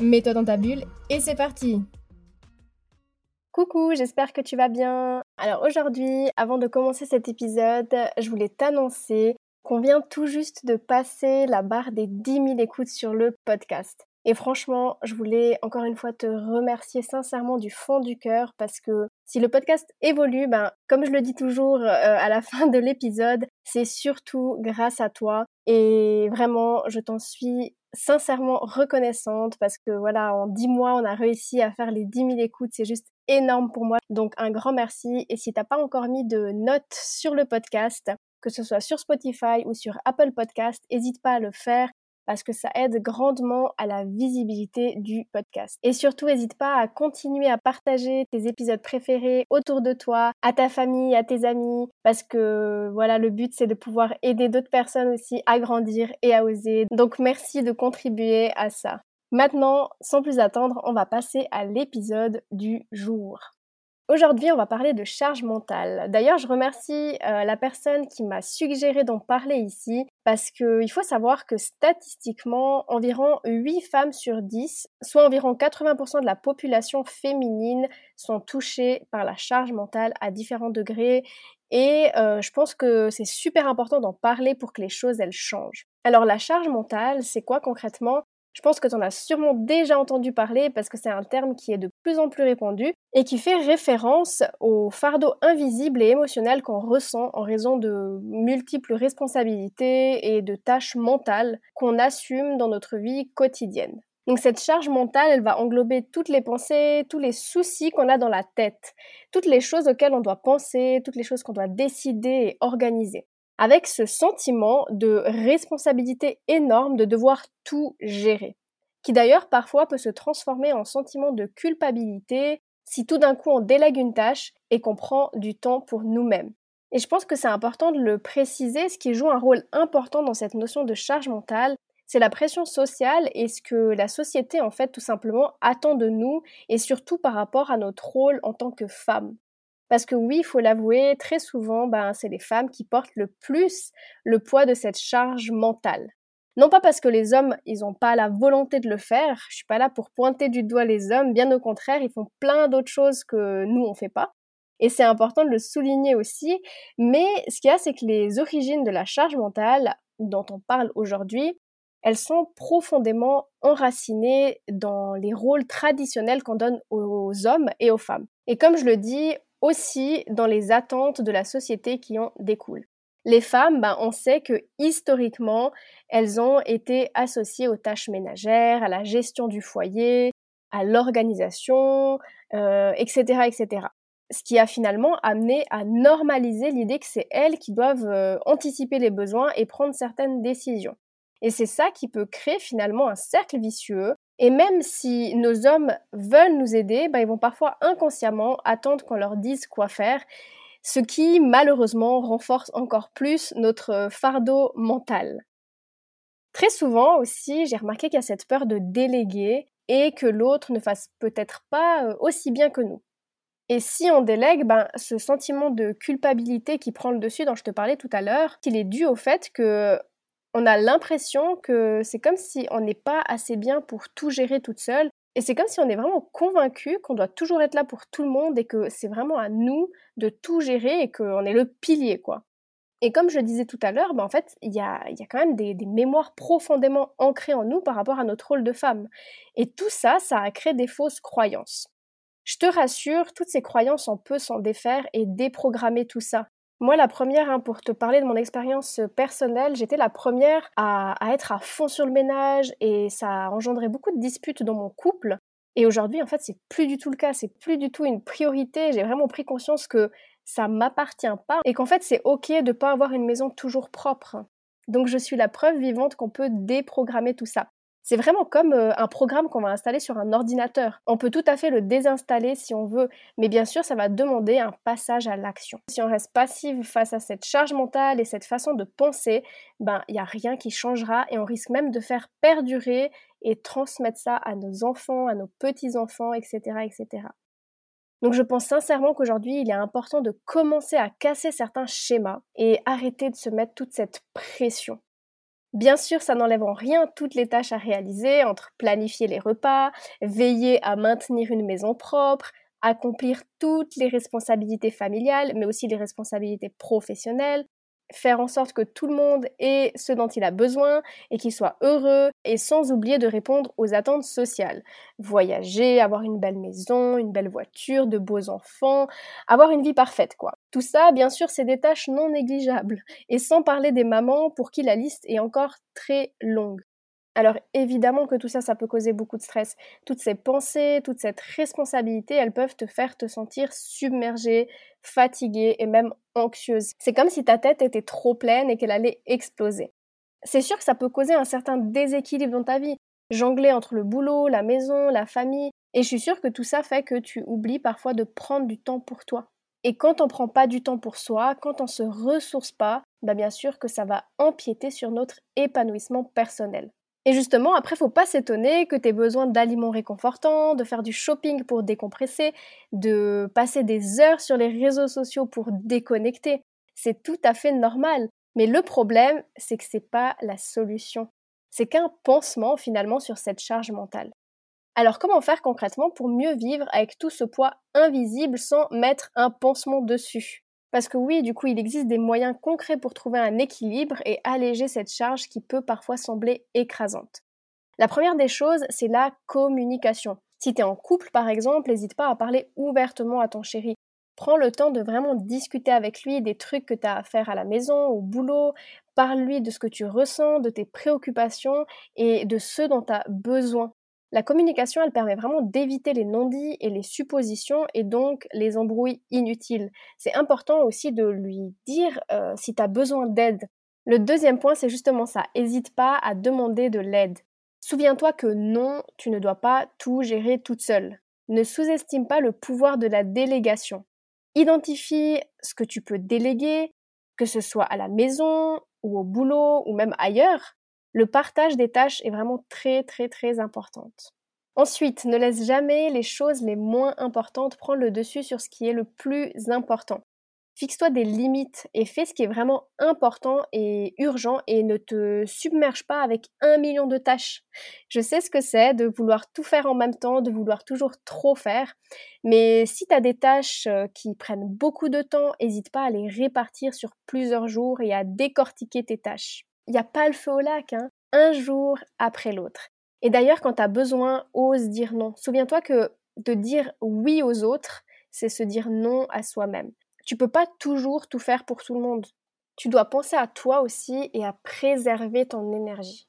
Mets-toi dans ta bulle et c'est parti Coucou, j'espère que tu vas bien. Alors aujourd'hui, avant de commencer cet épisode, je voulais t'annoncer qu'on vient tout juste de passer la barre des 10 000 écoutes sur le podcast. Et franchement, je voulais encore une fois te remercier sincèrement du fond du cœur parce que si le podcast évolue, ben, comme je le dis toujours euh, à la fin de l'épisode, c'est surtout grâce à toi. Et vraiment, je t'en suis sincèrement reconnaissante parce que voilà, en dix mois, on a réussi à faire les 10 000 écoutes. C'est juste énorme pour moi. Donc, un grand merci. Et si t'as pas encore mis de notes sur le podcast, que ce soit sur Spotify ou sur Apple Podcast, n'hésite pas à le faire parce que ça aide grandement à la visibilité du podcast. Et surtout, n'hésite pas à continuer à partager tes épisodes préférés autour de toi, à ta famille, à tes amis, parce que voilà, le but c'est de pouvoir aider d'autres personnes aussi à grandir et à oser. Donc merci de contribuer à ça. Maintenant, sans plus attendre, on va passer à l'épisode du jour. Aujourd'hui, on va parler de charge mentale. D'ailleurs, je remercie euh, la personne qui m'a suggéré d'en parler ici parce qu'il faut savoir que statistiquement, environ 8 femmes sur 10, soit environ 80% de la population féminine, sont touchées par la charge mentale à différents degrés et euh, je pense que c'est super important d'en parler pour que les choses elles changent. Alors la charge mentale, c'est quoi concrètement? Je pense que tu en as sûrement déjà entendu parler parce que c'est un terme qui est de plus en plus répandu et qui fait référence au fardeau invisible et émotionnel qu'on ressent en raison de multiples responsabilités et de tâches mentales qu'on assume dans notre vie quotidienne. Donc cette charge mentale, elle va englober toutes les pensées, tous les soucis qu'on a dans la tête, toutes les choses auxquelles on doit penser, toutes les choses qu'on doit décider et organiser avec ce sentiment de responsabilité énorme de devoir tout gérer, qui d'ailleurs parfois peut se transformer en sentiment de culpabilité si tout d'un coup on délègue une tâche et qu'on prend du temps pour nous-mêmes. Et je pense que c'est important de le préciser, ce qui joue un rôle important dans cette notion de charge mentale, c'est la pression sociale et ce que la société en fait tout simplement attend de nous et surtout par rapport à notre rôle en tant que femme. Parce que oui, il faut l'avouer, très souvent, ben, c'est les femmes qui portent le plus le poids de cette charge mentale. Non pas parce que les hommes, ils n'ont pas la volonté de le faire, je suis pas là pour pointer du doigt les hommes, bien au contraire, ils font plein d'autres choses que nous, on fait pas. Et c'est important de le souligner aussi, mais ce qu'il y a, c'est que les origines de la charge mentale dont on parle aujourd'hui, elles sont profondément enracinées dans les rôles traditionnels qu'on donne aux hommes et aux femmes. Et comme je le dis, aussi dans les attentes de la société qui en découlent. Les femmes, ben, on sait que historiquement, elles ont été associées aux tâches ménagères, à la gestion du foyer, à l'organisation, euh, etc., etc. Ce qui a finalement amené à normaliser l'idée que c'est elles qui doivent euh, anticiper les besoins et prendre certaines décisions. Et c'est ça qui peut créer finalement un cercle vicieux et même si nos hommes veulent nous aider, ben, ils vont parfois inconsciemment attendre qu'on leur dise quoi faire, ce qui malheureusement renforce encore plus notre fardeau mental. Très souvent aussi, j'ai remarqué qu'il y a cette peur de déléguer et que l'autre ne fasse peut-être pas euh, aussi bien que nous. Et si on délègue, ben, ce sentiment de culpabilité qui prend le dessus dont je te parlais tout à l'heure, qu'il est dû au fait que on a l'impression que c'est comme si on n'est pas assez bien pour tout gérer toute seule. Et c'est comme si on est vraiment convaincu qu'on doit toujours être là pour tout le monde et que c'est vraiment à nous de tout gérer et qu'on est le pilier, quoi. Et comme je disais tout à l'heure, ben en fait, il y a, y a, quand même des, des, mémoires profondément ancrées en nous par rapport à notre rôle de femme. Et tout ça, ça a créé des fausses croyances. Je te rassure, toutes ces croyances, on peut s'en défaire et déprogrammer tout ça. Moi, la première, hein, pour te parler de mon expérience personnelle, j'étais la première à, être à fond sur le ménage et ça a engendré beaucoup de disputes dans mon couple. Et aujourd'hui, en fait, c'est plus du tout le cas, c'est plus du tout une priorité. J'ai vraiment pris conscience que ça m'appartient pas et qu'en fait, c'est ok de pas avoir une maison toujours propre. Donc, je suis la preuve vivante qu'on peut déprogrammer tout ça. C'est vraiment comme euh, un programme qu'on va installer sur un ordinateur. On peut tout à fait le désinstaller si on veut, mais bien sûr, ça va demander un passage à l'action. Si on reste passif face à cette charge mentale et cette façon de penser, ben il n'y a rien qui changera et on risque même de faire perdurer et transmettre ça à nos enfants, à nos petits-enfants, etc., etc. Donc je pense sincèrement qu'aujourd'hui, il est important de commencer à casser certains schémas et arrêter de se mettre toute cette pression. Bien sûr, ça n'enlève en rien toutes les tâches à réaliser, entre planifier les repas, veiller à maintenir une maison propre, accomplir toutes les responsabilités familiales, mais aussi les responsabilités professionnelles, faire en sorte que tout le monde ait ce dont il a besoin et qu'il soit heureux et sans oublier de répondre aux attentes sociales. Voyager, avoir une belle maison, une belle voiture, de beaux enfants, avoir une vie parfaite quoi. Tout ça, bien sûr, c'est des tâches non négligeables et sans parler des mamans pour qui la liste est encore très longue. Alors évidemment que tout ça, ça peut causer beaucoup de stress. Toutes ces pensées, toute cette responsabilité, elles peuvent te faire te sentir submergée, fatiguée et même anxieuse. C'est comme si ta tête était trop pleine et qu'elle allait exploser. C'est sûr que ça peut causer un certain déséquilibre dans ta vie. Jongler entre le boulot, la maison, la famille. Et je suis sûre que tout ça fait que tu oublies parfois de prendre du temps pour toi. Et quand on prend pas du temps pour soi, quand on se ressource pas, bah bien sûr que ça va empiéter sur notre épanouissement personnel. Et justement, après, faut pas s'étonner que tu besoin d'aliments réconfortants, de faire du shopping pour décompresser, de passer des heures sur les réseaux sociaux pour déconnecter. C'est tout à fait normal. Mais le problème, c'est que c'est pas la solution. C'est qu'un pansement finalement sur cette charge mentale. Alors comment faire concrètement pour mieux vivre avec tout ce poids invisible sans mettre un pansement dessus? Parce que oui, du coup, il existe des moyens concrets pour trouver un équilibre et alléger cette charge qui peut parfois sembler écrasante. La première des choses, c'est la communication. Si tu es en couple, par exemple, n'hésite pas à parler ouvertement à ton chéri. Prends le temps de vraiment discuter avec lui des trucs que tu as à faire à la maison, au boulot. Parle-lui de ce que tu ressens, de tes préoccupations et de ce dont tu as besoin. La communication, elle permet vraiment d'éviter les non-dits et les suppositions et donc les embrouilles inutiles. C'est important aussi de lui dire euh, si tu besoin d'aide. Le deuxième point, c'est justement ça. N'hésite pas à demander de l'aide. Souviens-toi que non, tu ne dois pas tout gérer toute seule. Ne sous-estime pas le pouvoir de la délégation. Identifie ce que tu peux déléguer, que ce soit à la maison ou au boulot ou même ailleurs, le partage des tâches est vraiment très très très importante. Ensuite, ne laisse jamais les choses les moins importantes prendre le dessus sur ce qui est le plus important. Fixe-toi des limites et fais ce qui est vraiment important et urgent et ne te submerge pas avec un million de tâches. Je sais ce que c'est de vouloir tout faire en même temps, de vouloir toujours trop faire, mais si tu as des tâches euh, qui prennent beaucoup de temps, n'hésite pas à les répartir sur plusieurs jours et à décortiquer tes tâches il n'y a pas le feu au lac, hein, un jour après l'autre. Et d'ailleurs, quand tu as besoin, ose dire non. Souviens-toi que de dire oui aux autres, c'est se dire non à soi-même. Tu peux pas toujours tout faire pour tout le monde. Tu dois penser à toi aussi et à préserver ton énergie.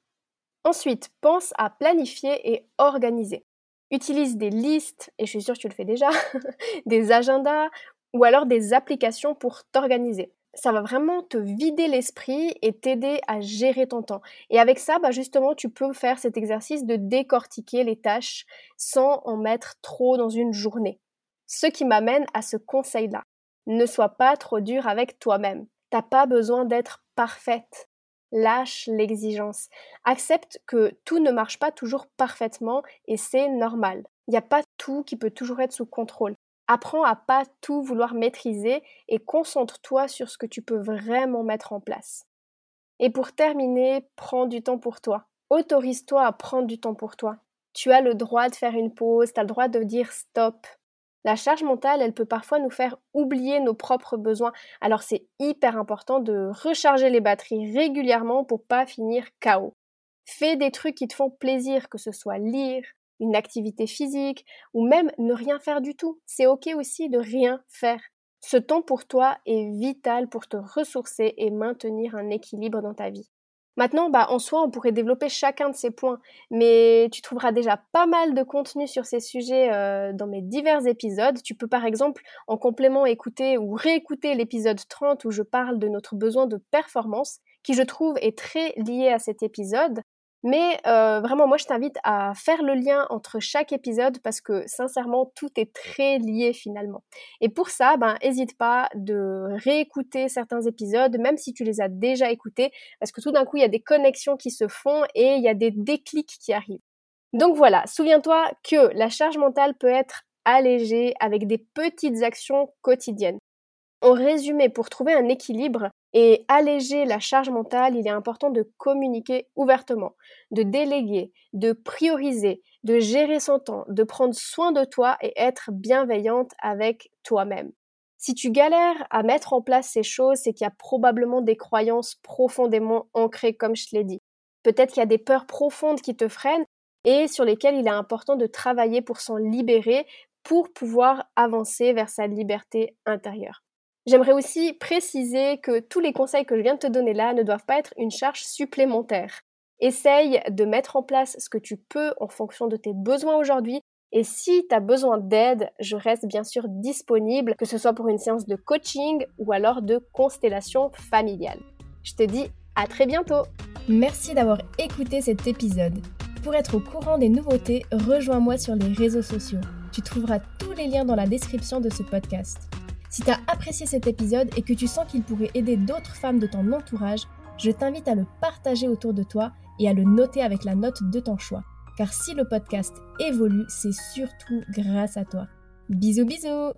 Ensuite, pense à planifier et organiser. Utilise des listes, et je suis sûre que tu le fais déjà, des agendas ou alors des applications pour t'organiser ça va vraiment te vider l'esprit et t'aider à gérer ton temps. Et avec ça, bah justement, tu peux faire cet exercice de décortiquer les tâches sans en mettre trop dans une journée. Ce qui m'amène à ce conseil-là. Ne sois pas trop dur avec toi-même. T'as pas besoin d'être parfaite. Lâche l'exigence. Accepte que tout ne marche pas toujours parfaitement et c'est normal. Il n'y a pas tout qui peut toujours être sous contrôle. Apprends à pas tout vouloir maîtriser et concentre-toi sur ce que tu peux vraiment mettre en place. Et pour terminer, prends du temps pour toi. Autorise-toi à prendre du temps pour toi. Tu as le droit de faire une pause, tu as le droit de dire stop. La charge mentale, elle peut parfois nous faire oublier nos propres besoins. Alors c'est hyper important de recharger les batteries régulièrement pour pas finir KO. Fais des trucs qui te font plaisir, que ce soit lire, une activité physique ou même ne rien faire du tout. C'est ok aussi de rien faire. Ce temps pour toi est vital pour te ressourcer et maintenir un équilibre dans ta vie. Maintenant, bah, en soi, on pourrait développer chacun de ces points, mais tu trouveras déjà pas mal de contenu sur ces sujets euh, dans mes divers épisodes. Tu peux par exemple en complément écouter ou réécouter l'épisode 30 où je parle de notre besoin de performance, qui je trouve est très lié à cet épisode. Mais euh, vraiment, moi, je t'invite à faire le lien entre chaque épisode parce que sincèrement, tout est très lié finalement. Et pour ça, ben, n'hésite pas de réécouter certains épisodes, même si tu les as déjà écoutés, parce que tout d'un coup, il y a des connexions qui se font et il y a des déclics qui arrivent. Donc voilà, souviens-toi que la charge mentale peut être allégée avec des petites actions quotidiennes. En résumé, pour trouver un équilibre, et alléger la charge mentale, il est important de communiquer ouvertement, de déléguer, de prioriser, de gérer son temps, de prendre soin de toi et être bienveillante avec toi-même. Si tu galères à mettre en place ces choses, c'est qu'il y a probablement des croyances profondément ancrées, comme je te l'ai dit. Peut-être qu'il y a des peurs profondes qui te freinent et sur lesquelles il est important de travailler pour s'en libérer, pour pouvoir avancer vers sa liberté intérieure. J'aimerais aussi préciser que tous les conseils que je viens de te donner là ne doivent pas être une charge supplémentaire. Essaye de mettre en place ce que tu peux en fonction de tes besoins aujourd'hui. Et si tu as besoin d'aide, je reste bien sûr disponible, que ce soit pour une séance de coaching ou alors de constellation familiale. Je te dis à très bientôt Merci d'avoir écouté cet épisode. Pour être au courant des nouveautés, rejoins-moi sur les réseaux sociaux. Tu trouveras tous les liens dans la description de ce podcast. Si tu as apprécié cet épisode et que tu sens qu'il pourrait aider d'autres femmes de ton entourage, je t'invite à le partager autour de toi et à le noter avec la note de ton choix. Car si le podcast évolue, c'est surtout grâce à toi. Bisous bisous